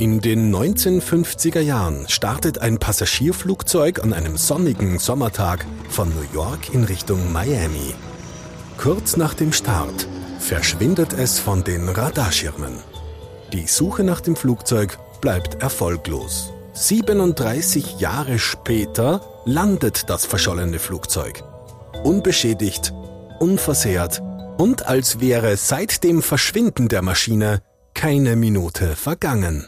In den 1950er Jahren startet ein Passagierflugzeug an einem sonnigen Sommertag von New York in Richtung Miami. Kurz nach dem Start verschwindet es von den Radarschirmen. Die Suche nach dem Flugzeug bleibt erfolglos. 37 Jahre später landet das verschollene Flugzeug. Unbeschädigt, unversehrt und als wäre seit dem Verschwinden der Maschine keine Minute vergangen.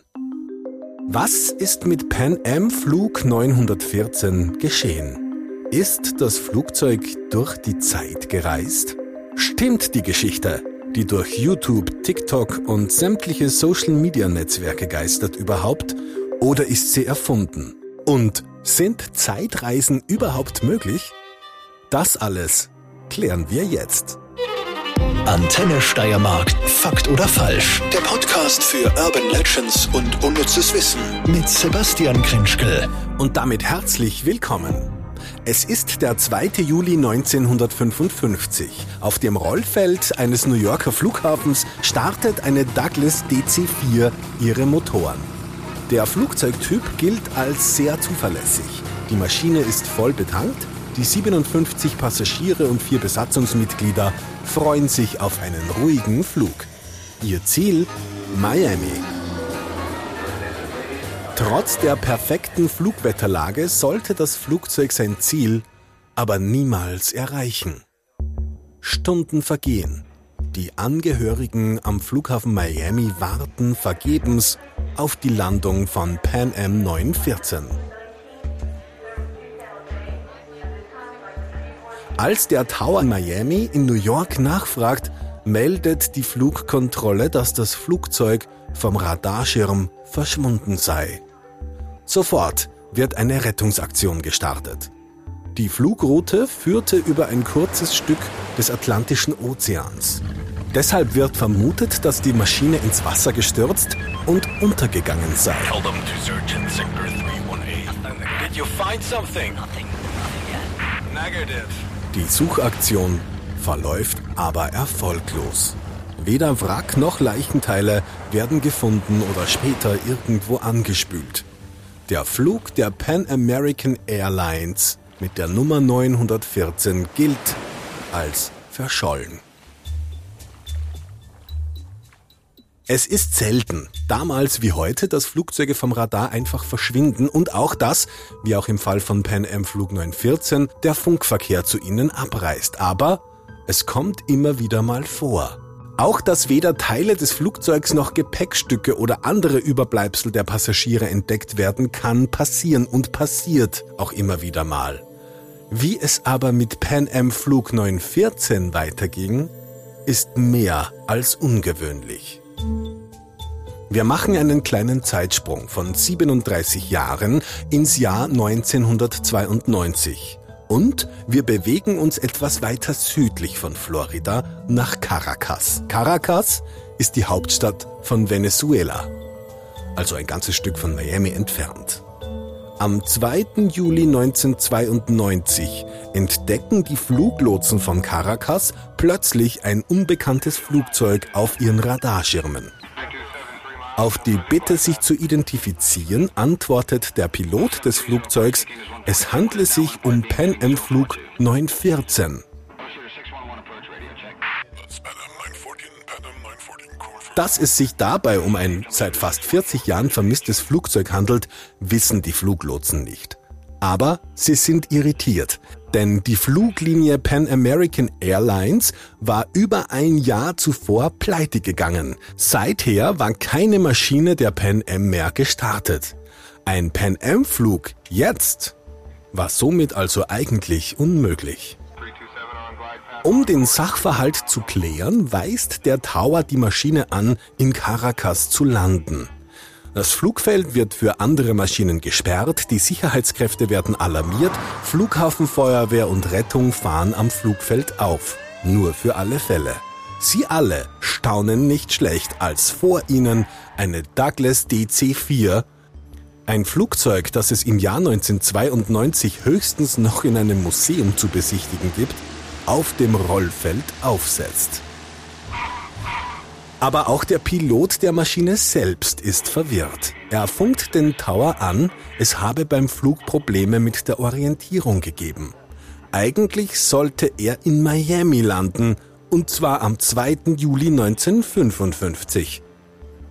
Was ist mit Pan Am Flug 914 geschehen? Ist das Flugzeug durch die Zeit gereist? Stimmt die Geschichte, die durch YouTube, TikTok und sämtliche Social-Media-Netzwerke geistert überhaupt, oder ist sie erfunden? Und sind Zeitreisen überhaupt möglich? Das alles klären wir jetzt. Antenne Steiermark. Fakt oder falsch? Der Podcast für Urban Legends und unnützes Wissen mit Sebastian Krinschkel. Und damit herzlich willkommen. Es ist der 2. Juli 1955. Auf dem Rollfeld eines New Yorker Flughafens startet eine Douglas DC-4 ihre Motoren. Der Flugzeugtyp gilt als sehr zuverlässig. Die Maschine ist voll betankt die 57 Passagiere und vier Besatzungsmitglieder freuen sich auf einen ruhigen Flug. Ihr Ziel Miami. Trotz der perfekten Flugwetterlage sollte das Flugzeug sein Ziel aber niemals erreichen. Stunden vergehen. Die Angehörigen am Flughafen Miami warten vergebens auf die Landung von Pan Am 914. Als der Tower in Miami in New York nachfragt, meldet die Flugkontrolle, dass das Flugzeug vom Radarschirm verschwunden sei. Sofort wird eine Rettungsaktion gestartet. Die Flugroute führte über ein kurzes Stück des Atlantischen Ozeans. Deshalb wird vermutet, dass die Maschine ins Wasser gestürzt und untergegangen sei. Negative. Die Suchaktion verläuft aber erfolglos. Weder Wrack noch Leichenteile werden gefunden oder später irgendwo angespült. Der Flug der Pan American Airlines mit der Nummer 914 gilt als verschollen. Es ist selten, damals wie heute, dass Flugzeuge vom Radar einfach verschwinden und auch dass, wie auch im Fall von Pan Am Flug 914, der Funkverkehr zu ihnen abreißt. Aber es kommt immer wieder mal vor. Auch dass weder Teile des Flugzeugs noch Gepäckstücke oder andere Überbleibsel der Passagiere entdeckt werden, kann passieren und passiert auch immer wieder mal. Wie es aber mit Pan Am Flug 914 weiterging, ist mehr als ungewöhnlich. Wir machen einen kleinen Zeitsprung von 37 Jahren ins Jahr 1992 und wir bewegen uns etwas weiter südlich von Florida nach Caracas. Caracas ist die Hauptstadt von Venezuela, also ein ganzes Stück von Miami entfernt. Am 2. Juli 1992 entdecken die Fluglotsen von Caracas plötzlich ein unbekanntes Flugzeug auf ihren Radarschirmen. Auf die Bitte, sich zu identifizieren, antwortet der Pilot des Flugzeugs, es handle sich um Pan Am Flug 914. Dass es sich dabei um ein seit fast 40 Jahren vermisstes Flugzeug handelt, wissen die Fluglotsen nicht. Aber sie sind irritiert, denn die Fluglinie Pan American Airlines war über ein Jahr zuvor pleite gegangen. Seither war keine Maschine der Pan Am mehr gestartet. Ein Pan Am Flug jetzt war somit also eigentlich unmöglich. Um den Sachverhalt zu klären, weist der Tower die Maschine an, in Caracas zu landen. Das Flugfeld wird für andere Maschinen gesperrt, die Sicherheitskräfte werden alarmiert, Flughafenfeuerwehr und Rettung fahren am Flugfeld auf. Nur für alle Fälle. Sie alle staunen nicht schlecht, als vor ihnen eine Douglas DC-4, ein Flugzeug, das es im Jahr 1992 höchstens noch in einem Museum zu besichtigen gibt, auf dem Rollfeld aufsetzt. Aber auch der Pilot der Maschine selbst ist verwirrt. Er funkt den Tower an, es habe beim Flug Probleme mit der Orientierung gegeben. Eigentlich sollte er in Miami landen, und zwar am 2. Juli 1955.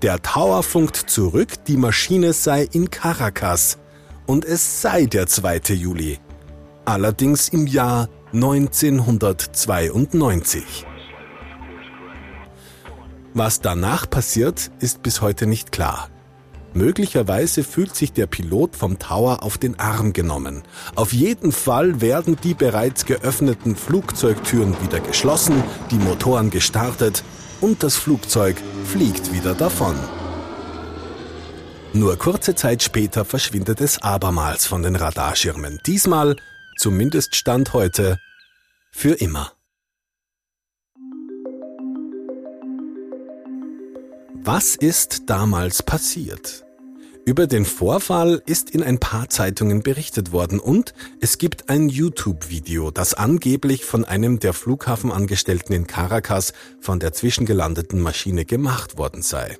Der Tower funkt zurück, die Maschine sei in Caracas und es sei der 2. Juli. Allerdings im Jahr 1992. Was danach passiert, ist bis heute nicht klar. Möglicherweise fühlt sich der Pilot vom Tower auf den Arm genommen. Auf jeden Fall werden die bereits geöffneten Flugzeugtüren wieder geschlossen, die Motoren gestartet und das Flugzeug fliegt wieder davon. Nur kurze Zeit später verschwindet es abermals von den Radarschirmen. Diesmal, zumindest Stand heute, für immer. Was ist damals passiert? Über den Vorfall ist in ein paar Zeitungen berichtet worden und es gibt ein YouTube-Video, das angeblich von einem der Flughafenangestellten in Caracas von der zwischengelandeten Maschine gemacht worden sei.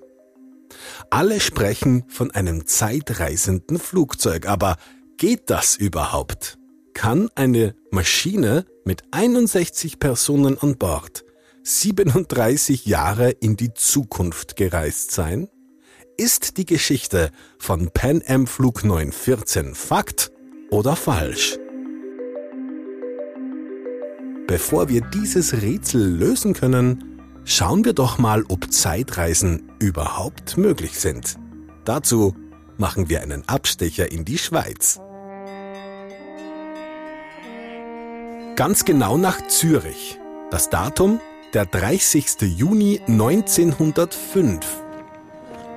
Alle sprechen von einem zeitreisenden Flugzeug, aber geht das überhaupt? Kann eine Maschine mit 61 Personen an Bord 37 Jahre in die Zukunft gereist sein? Ist die Geschichte von Pan Am Flug 914 Fakt oder falsch? Bevor wir dieses Rätsel lösen können, schauen wir doch mal, ob Zeitreisen überhaupt möglich sind. Dazu machen wir einen Abstecher in die Schweiz. Ganz genau nach Zürich. Das Datum der 30. Juni 1905.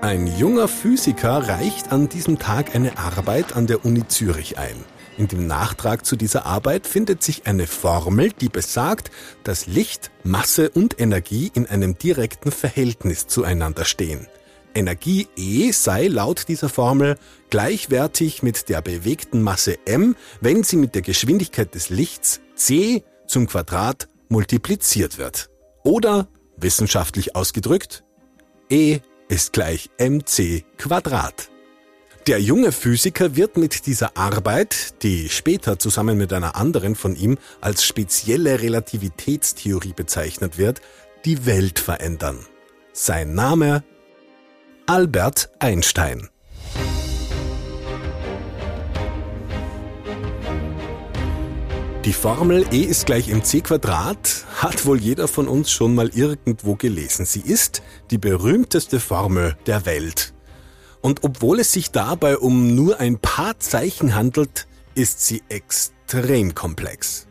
Ein junger Physiker reicht an diesem Tag eine Arbeit an der Uni Zürich ein. In dem Nachtrag zu dieser Arbeit findet sich eine Formel, die besagt, dass Licht, Masse und Energie in einem direkten Verhältnis zueinander stehen. Energie E sei laut dieser Formel gleichwertig mit der bewegten Masse m, wenn sie mit der Geschwindigkeit des Lichts c zum Quadrat multipliziert wird. Oder, wissenschaftlich ausgedrückt, E ist gleich mc Quadrat. Der junge Physiker wird mit dieser Arbeit, die später zusammen mit einer anderen von ihm als spezielle Relativitätstheorie bezeichnet wird, die Welt verändern. Sein Name Albert Einstein. Die Formel E ist gleich mc Quadrat hat wohl jeder von uns schon mal irgendwo gelesen. Sie ist die berühmteste Formel der Welt. Und obwohl es sich dabei um nur ein paar Zeichen handelt, ist sie extrem komplex.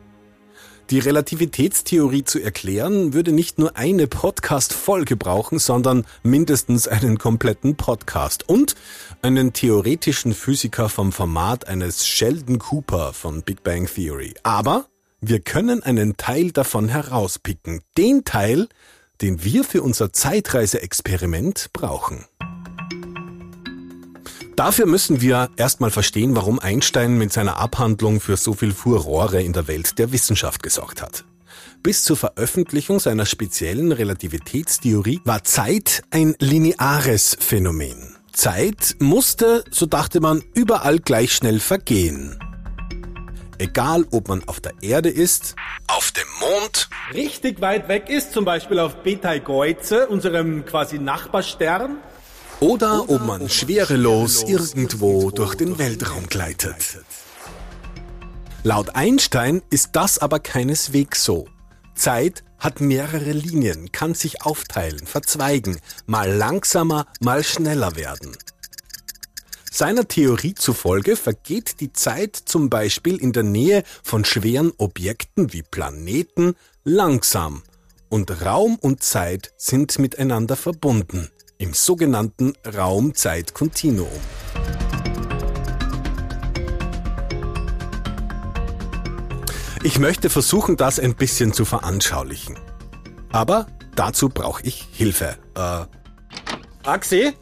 Die Relativitätstheorie zu erklären, würde nicht nur eine Podcast-Folge brauchen, sondern mindestens einen kompletten Podcast und einen theoretischen Physiker vom Format eines Sheldon Cooper von Big Bang Theory. Aber wir können einen Teil davon herauspicken. Den Teil, den wir für unser Zeitreise-Experiment brauchen. Dafür müssen wir erstmal verstehen, warum Einstein mit seiner Abhandlung für so viel Furore in der Welt der Wissenschaft gesorgt hat. Bis zur Veröffentlichung seiner speziellen Relativitätstheorie war Zeit ein lineares Phänomen. Zeit musste, so dachte man, überall gleich schnell vergehen. Egal, ob man auf der Erde ist, auf dem Mond, richtig weit weg ist, zum Beispiel auf Betelgeuse, unserem quasi Nachbarstern, oder ob man schwerelos irgendwo durch den Weltraum gleitet. Laut Einstein ist das aber keineswegs so. Zeit hat mehrere Linien, kann sich aufteilen, verzweigen, mal langsamer, mal schneller werden. Seiner Theorie zufolge vergeht die Zeit zum Beispiel in der Nähe von schweren Objekten wie Planeten langsam und Raum und Zeit sind miteinander verbunden im sogenannten Raum-Zeit-Kontinuum. Ich möchte versuchen, das ein bisschen zu veranschaulichen. Aber dazu brauche ich Hilfe. Äh, Axel?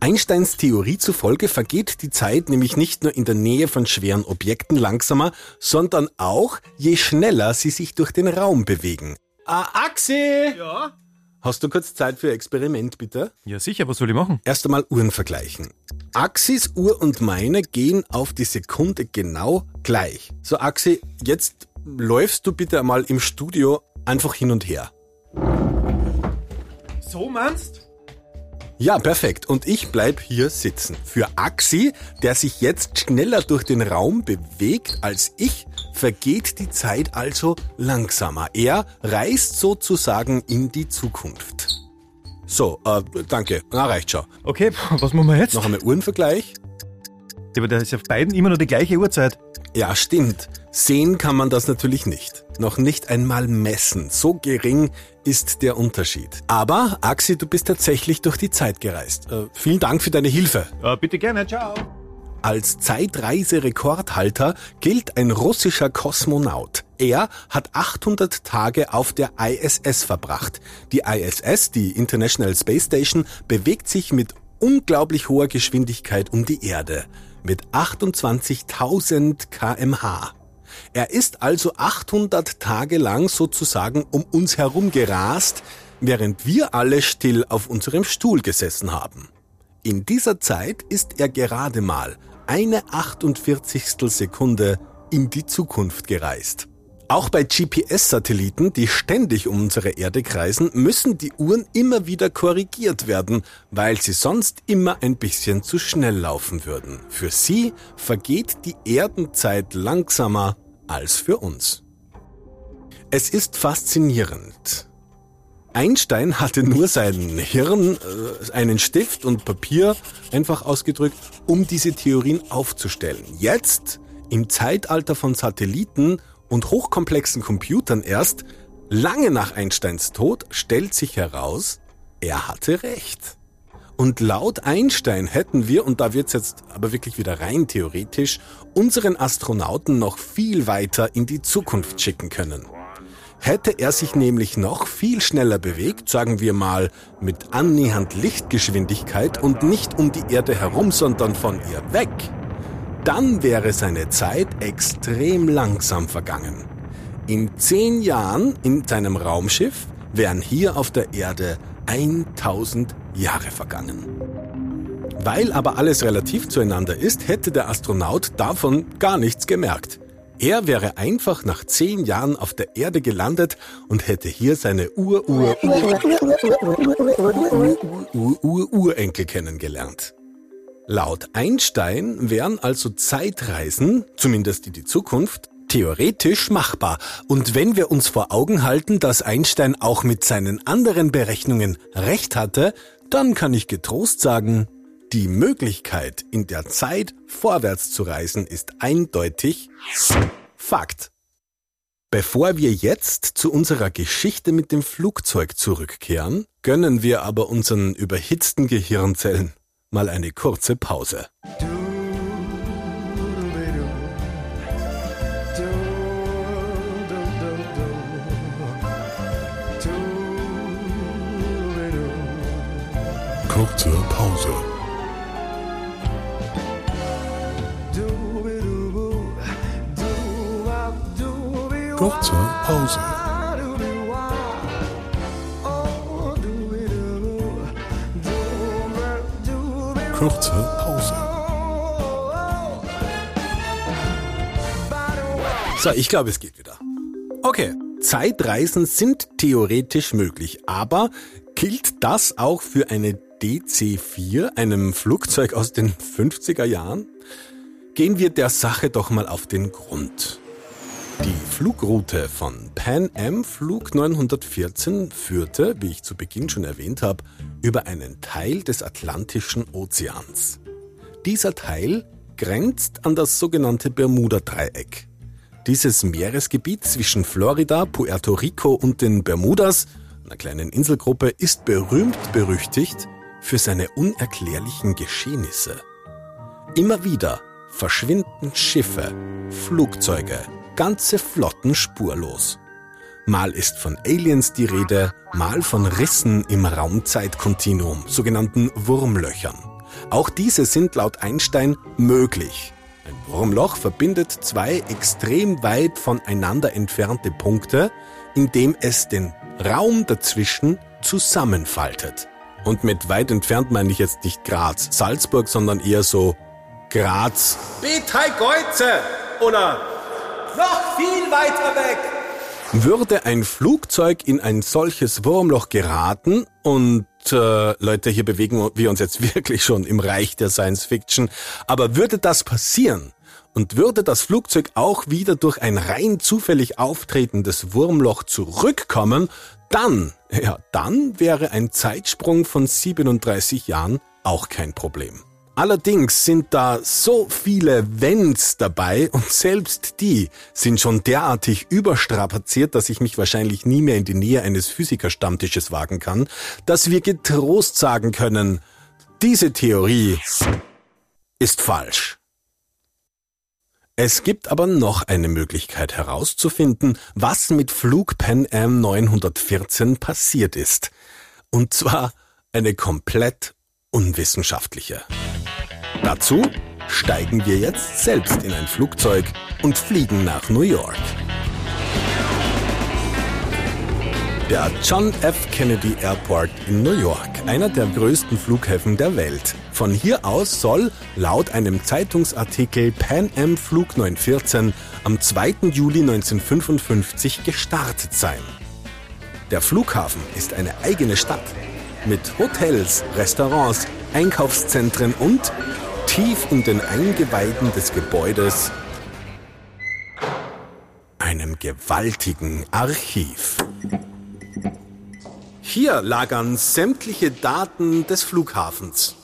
Einsteins Theorie zufolge vergeht die Zeit nämlich nicht nur in der Nähe von schweren Objekten langsamer, sondern auch je schneller sie sich durch den Raum bewegen. Ah, Axel! Ja? Hast du kurz Zeit für Experiment, bitte? Ja, sicher, was soll ich machen? Erst einmal Uhren vergleichen. Axis Uhr und meine gehen auf die Sekunde genau gleich. So, Axi, jetzt läufst du bitte einmal im Studio einfach hin und her. So meinst? Ja, perfekt. Und ich bleib hier sitzen. Für Axi, der sich jetzt schneller durch den Raum bewegt als ich, vergeht die Zeit also langsamer. Er reist sozusagen in die Zukunft. So, äh, danke. Na, reicht schon. Okay, was machen wir jetzt? Noch einmal Uhrenvergleich. Ja, aber da ist auf beiden immer noch die gleiche Uhrzeit. Ja, stimmt. Sehen kann man das natürlich nicht. Noch nicht einmal messen. So gering ist der Unterschied. Aber, Axi, du bist tatsächlich durch die Zeit gereist. Äh, vielen Dank für deine Hilfe. Äh, bitte gerne, ciao. Als Zeitreiserekordhalter gilt ein russischer Kosmonaut. Er hat 800 Tage auf der ISS verbracht. Die ISS, die International Space Station, bewegt sich mit unglaublich hoher Geschwindigkeit um die Erde. Mit 28.000 kmh. Er ist also 800 Tage lang sozusagen um uns herum gerast, während wir alle still auf unserem Stuhl gesessen haben. In dieser Zeit ist er gerade mal eine 48. Sekunde in die Zukunft gereist. Auch bei GPS-Satelliten, die ständig um unsere Erde kreisen, müssen die Uhren immer wieder korrigiert werden, weil sie sonst immer ein bisschen zu schnell laufen würden. Für sie vergeht die Erdenzeit langsamer als für uns. Es ist faszinierend. Einstein hatte nur sein Hirn, äh, einen Stift und Papier, einfach ausgedrückt, um diese Theorien aufzustellen. Jetzt, im Zeitalter von Satelliten und hochkomplexen Computern erst, lange nach Einsteins Tod, stellt sich heraus, er hatte recht. Und laut Einstein hätten wir, und da wird's jetzt aber wirklich wieder rein theoretisch, unseren Astronauten noch viel weiter in die Zukunft schicken können. Hätte er sich nämlich noch viel schneller bewegt, sagen wir mal mit annähernd Lichtgeschwindigkeit und nicht um die Erde herum, sondern von ihr weg, dann wäre seine Zeit extrem langsam vergangen. In zehn Jahren in seinem Raumschiff wären hier auf der Erde 1000 Jahre vergangen. Weil aber alles relativ zueinander ist, hätte der Astronaut davon gar nichts gemerkt. Er wäre einfach nach zehn Jahren auf der Erde gelandet und hätte hier seine Ur Ur Ur Ur Urenkel kennengelernt. Laut Einstein wären also Zeitreisen, zumindest in die Zukunft, theoretisch machbar. Und wenn wir uns vor Augen halten, dass Einstein auch mit seinen anderen Berechnungen recht hatte, dann kann ich getrost sagen, die Möglichkeit, in der Zeit vorwärts zu reisen, ist eindeutig Fakt. Bevor wir jetzt zu unserer Geschichte mit dem Flugzeug zurückkehren, gönnen wir aber unseren überhitzten Gehirnzellen mal eine kurze Pause. Kurze Pause. Kurze Pause. Kurze Pause. So, ich glaube, es geht wieder. Okay, Zeitreisen sind theoretisch möglich, aber gilt das auch für eine DC-4, einem Flugzeug aus den 50er Jahren? Gehen wir der Sache doch mal auf den Grund. Die Flugroute von Pan Am Flug 914 führte, wie ich zu Beginn schon erwähnt habe, über einen Teil des Atlantischen Ozeans. Dieser Teil grenzt an das sogenannte Bermuda-Dreieck. Dieses Meeresgebiet zwischen Florida, Puerto Rico und den Bermudas, einer kleinen Inselgruppe, ist berühmt berüchtigt für seine unerklärlichen Geschehnisse. Immer wieder verschwinden Schiffe, Flugzeuge, ganze Flotten spurlos. Mal ist von Aliens die Rede, mal von Rissen im Raumzeitkontinuum, sogenannten Wurmlöchern. Auch diese sind laut Einstein möglich. Ein Wurmloch verbindet zwei extrem weit voneinander entfernte Punkte, indem es den Raum dazwischen zusammenfaltet. Und mit weit entfernt meine ich jetzt nicht Graz, Salzburg, sondern eher so Graz. Beteigeuze! Oder noch viel weiter weg! Würde ein Flugzeug in ein solches Wurmloch geraten und äh, Leute, hier bewegen wir uns jetzt wirklich schon im Reich der Science Fiction, aber würde das passieren und würde das Flugzeug auch wieder durch ein rein zufällig auftretendes Wurmloch zurückkommen, dann, ja, dann wäre ein Zeitsprung von 37 Jahren auch kein Problem. Allerdings sind da so viele Wenns dabei und selbst die sind schon derartig überstrapaziert, dass ich mich wahrscheinlich nie mehr in die Nähe eines Physikerstammtisches wagen kann, dass wir getrost sagen können, diese Theorie ist falsch. Es gibt aber noch eine Möglichkeit herauszufinden, was mit Flug Pan Am 914 passiert ist. Und zwar eine komplett unwissenschaftliche. Dazu steigen wir jetzt selbst in ein Flugzeug und fliegen nach New York. Der John F. Kennedy Airport in New York, einer der größten Flughäfen der Welt. Von hier aus soll laut einem Zeitungsartikel Pan Am Flug 914 am 2. Juli 1955 gestartet sein. Der Flughafen ist eine eigene Stadt mit Hotels, Restaurants, Einkaufszentren und tief in den Eingeweiden des Gebäudes einem gewaltigen Archiv. Hier lagern sämtliche Daten des Flughafens.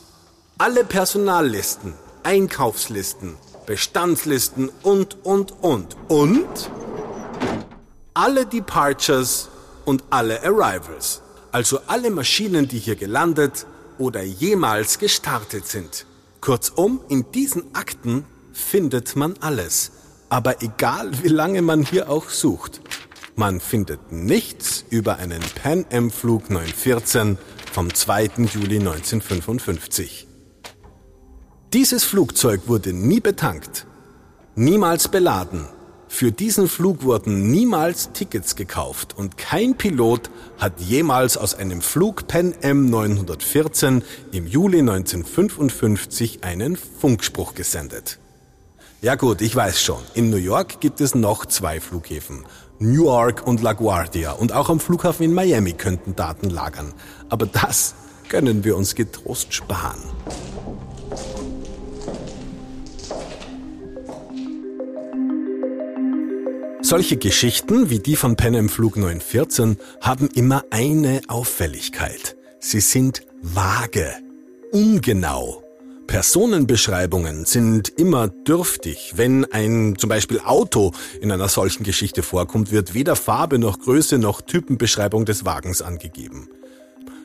Alle Personallisten, Einkaufslisten, Bestandslisten und, und, und. Und alle Departures und alle Arrivals. Also alle Maschinen, die hier gelandet oder jemals gestartet sind. Kurzum, in diesen Akten findet man alles. Aber egal wie lange man hier auch sucht, man findet nichts über einen Pan Am Flug 914 vom 2. Juli 1955. Dieses Flugzeug wurde nie betankt, niemals beladen. Für diesen Flug wurden niemals Tickets gekauft und kein Pilot hat jemals aus einem Flug Pan Am 914 im Juli 1955 einen Funkspruch gesendet. Ja gut, ich weiß schon. In New York gibt es noch zwei Flughäfen. Newark und LaGuardia. Und auch am Flughafen in Miami könnten Daten lagern. Aber das können wir uns getrost sparen. Solche Geschichten wie die von Pan Am Flug 914 haben immer eine Auffälligkeit. Sie sind vage, ungenau Personenbeschreibungen sind immer dürftig. Wenn ein zum Beispiel Auto in einer solchen Geschichte vorkommt, wird weder Farbe noch Größe noch Typenbeschreibung des Wagens angegeben.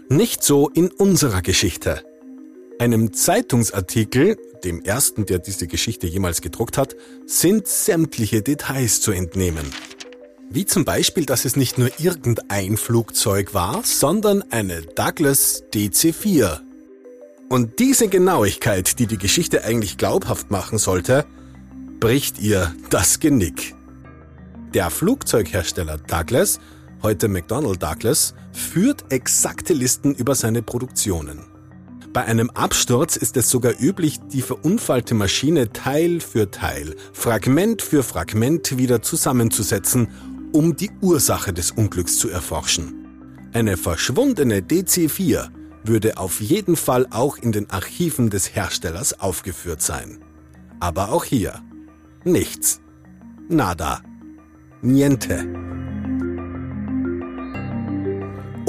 Nicht so in unserer Geschichte. Einem Zeitungsartikel, dem ersten, der diese Geschichte jemals gedruckt hat, sind sämtliche Details zu entnehmen. Wie zum Beispiel, dass es nicht nur irgendein Flugzeug war, sondern eine Douglas DC-4 und diese Genauigkeit, die die Geschichte eigentlich glaubhaft machen sollte, bricht ihr das Genick. Der Flugzeughersteller Douglas, heute McDonnell Douglas, führt exakte Listen über seine Produktionen. Bei einem Absturz ist es sogar üblich, die verunfallte Maschine Teil für Teil, Fragment für Fragment wieder zusammenzusetzen, um die Ursache des Unglücks zu erforschen. Eine verschwundene DC-4 würde auf jeden Fall auch in den Archiven des Herstellers aufgeführt sein. Aber auch hier nichts. Nada. Niente.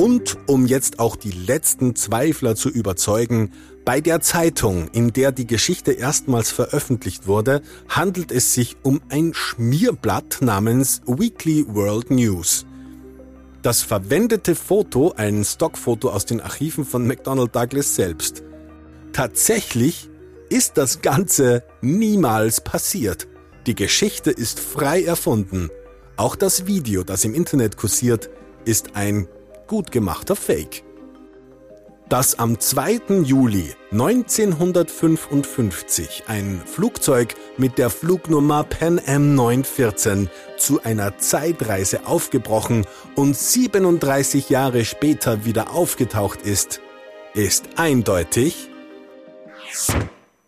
Und um jetzt auch die letzten Zweifler zu überzeugen, bei der Zeitung, in der die Geschichte erstmals veröffentlicht wurde, handelt es sich um ein Schmierblatt namens Weekly World News. Das verwendete Foto ein Stockfoto aus den Archiven von McDonnell Douglas selbst. Tatsächlich ist das Ganze niemals passiert. Die Geschichte ist frei erfunden. Auch das Video, das im Internet kursiert, ist ein gut gemachter Fake. dass am 2. Juli 1955 ein Flugzeug mit der Flugnummer Pan Am 914 zu einer Zeitreise aufgebrochen und 37 Jahre später wieder aufgetaucht ist, ist eindeutig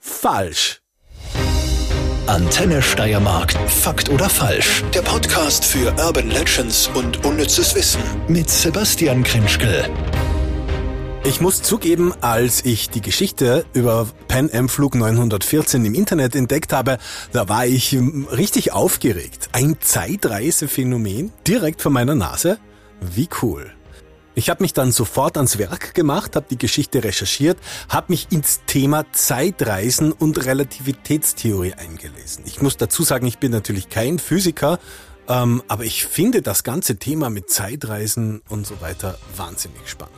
falsch. Antenne Steiermark. Fakt oder falsch? Der Podcast für Urban Legends und unnützes Wissen mit Sebastian Krinschkel. Ich muss zugeben, als ich die Geschichte über Pan Am Flug 914 im Internet entdeckt habe, da war ich richtig aufgeregt. Ein Zeitreisephänomen direkt vor meiner Nase? Wie cool. Ich habe mich dann sofort ans Werk gemacht, habe die Geschichte recherchiert, habe mich ins Thema Zeitreisen und Relativitätstheorie eingelesen. Ich muss dazu sagen, ich bin natürlich kein Physiker, ähm, aber ich finde das ganze Thema mit Zeitreisen und so weiter wahnsinnig spannend.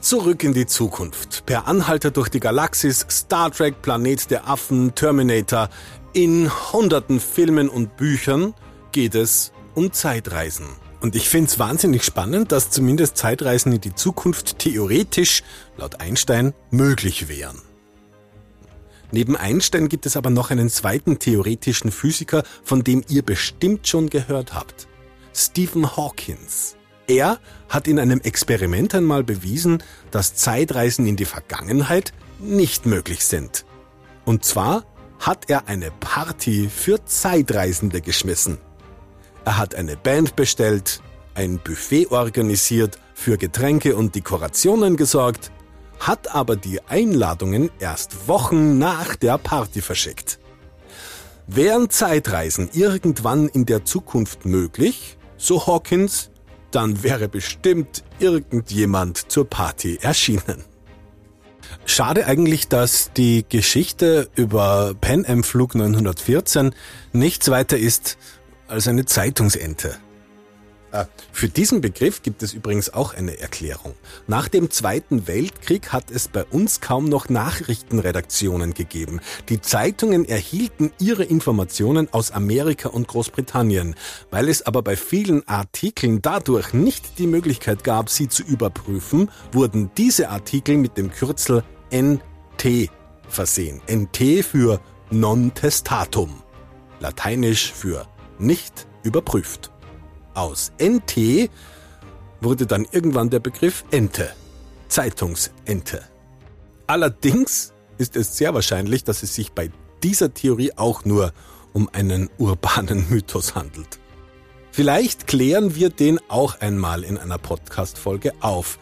Zurück in die Zukunft. Per Anhalter durch die Galaxis, Star Trek, Planet der Affen, Terminator. In hunderten Filmen und Büchern geht es um Zeitreisen. Und ich finde es wahnsinnig spannend, dass zumindest Zeitreisen in die Zukunft theoretisch, laut Einstein, möglich wären. Neben Einstein gibt es aber noch einen zweiten theoretischen Physiker, von dem ihr bestimmt schon gehört habt. Stephen Hawkins. Er hat in einem Experiment einmal bewiesen, dass Zeitreisen in die Vergangenheit nicht möglich sind. Und zwar hat er eine Party für Zeitreisende geschmissen. Er hat eine Band bestellt, ein Buffet organisiert, für Getränke und Dekorationen gesorgt, hat aber die Einladungen erst Wochen nach der Party verschickt. Wären Zeitreisen irgendwann in der Zukunft möglich, so Hawkins, dann wäre bestimmt irgendjemand zur Party erschienen. Schade eigentlich, dass die Geschichte über Pan Am Flug 914 nichts weiter ist als eine Zeitungsente. Ah, für diesen Begriff gibt es übrigens auch eine Erklärung. Nach dem Zweiten Weltkrieg hat es bei uns kaum noch Nachrichtenredaktionen gegeben. Die Zeitungen erhielten ihre Informationen aus Amerika und Großbritannien. Weil es aber bei vielen Artikeln dadurch nicht die Möglichkeit gab, sie zu überprüfen, wurden diese Artikel mit dem Kürzel NT versehen. NT für Non Testatum. Lateinisch für nicht überprüft. Aus NT wurde dann irgendwann der Begriff Ente, Zeitungsente. Allerdings ist es sehr wahrscheinlich, dass es sich bei dieser Theorie auch nur um einen urbanen Mythos handelt. Vielleicht klären wir den auch einmal in einer Podcast-Folge auf.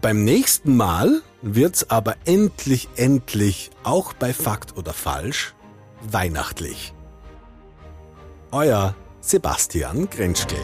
Beim nächsten Mal wird's aber endlich, endlich, auch bei Fakt oder Falsch, weihnachtlich. Euer Sebastian Grenschke.